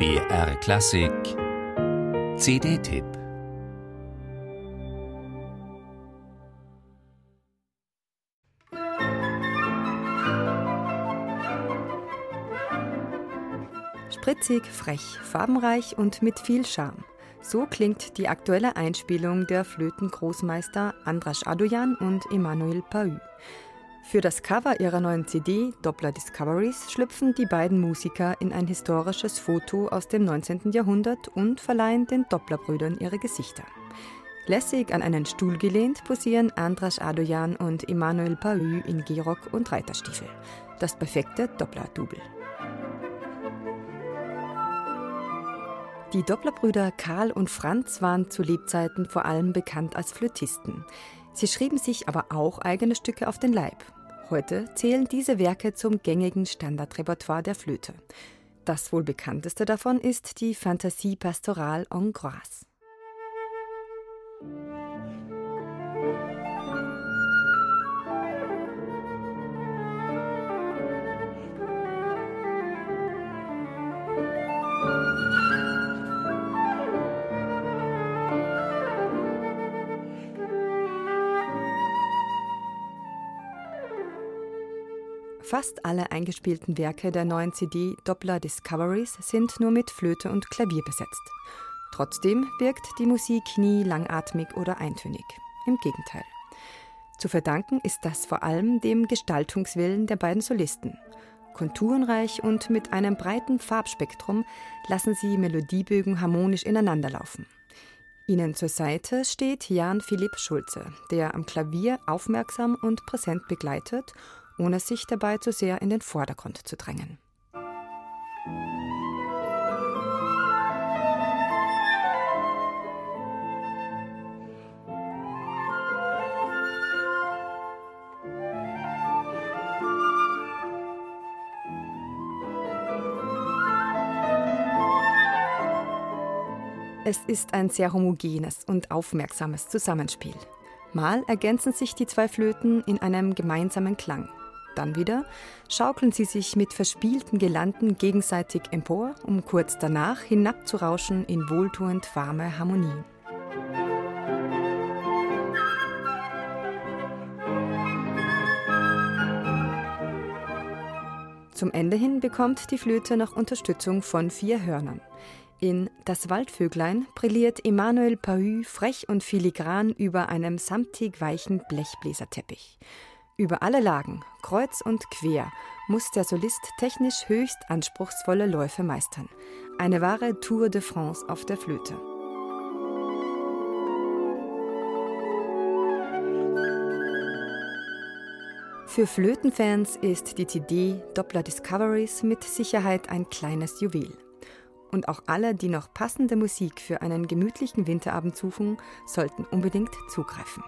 BR Klassik CD-Tipp Spritzig, frech, farbenreich und mit viel Charme. So klingt die aktuelle Einspielung der Flötengroßmeister Andras Adoyan und Emmanuel Pahü. Für das Cover ihrer neuen CD Doppler Discoveries schlüpfen die beiden Musiker in ein historisches Foto aus dem 19. Jahrhundert und verleihen den Dopplerbrüdern ihre Gesichter. Lässig an einen Stuhl gelehnt posieren Andras Adoyan und Emmanuel Pahü in Gehrock und Reiterstiefel. Das perfekte Doppler-Double. Die Dopplerbrüder Karl und Franz waren zu Lebzeiten vor allem bekannt als Flötisten. Sie schrieben sich aber auch eigene Stücke auf den Leib. Heute zählen diese Werke zum gängigen Standardrepertoire der Flöte. Das wohl bekannteste davon ist die Fantasie pastorale hongroise. Fast alle eingespielten Werke der neuen CD Doppler Discoveries sind nur mit Flöte und Klavier besetzt. Trotzdem wirkt die Musik nie langatmig oder eintönig. Im Gegenteil. Zu verdanken ist das vor allem dem Gestaltungswillen der beiden Solisten. Konturenreich und mit einem breiten Farbspektrum lassen sie Melodiebögen harmonisch ineinanderlaufen. Ihnen zur Seite steht Jan Philipp Schulze, der am Klavier aufmerksam und präsent begleitet ohne sich dabei zu sehr in den Vordergrund zu drängen. Es ist ein sehr homogenes und aufmerksames Zusammenspiel. Mal ergänzen sich die zwei Flöten in einem gemeinsamen Klang. Dann wieder schaukeln sie sich mit verspielten Gelanden gegenseitig empor, um kurz danach hinabzurauschen in wohltuend warme Harmonie. Zum Ende hin bekommt die Flöte noch Unterstützung von vier Hörnern. In Das Waldvöglein brilliert Emmanuel Pahü frech und filigran über einem samtig weichen Blechbläserteppich. Über alle Lagen, kreuz und quer, muss der Solist technisch höchst anspruchsvolle Läufe meistern. Eine wahre Tour de France auf der Flöte. Für Flötenfans ist die CD Doppler Discoveries mit Sicherheit ein kleines Juwel. Und auch alle, die noch passende Musik für einen gemütlichen Winterabend suchen, sollten unbedingt zugreifen.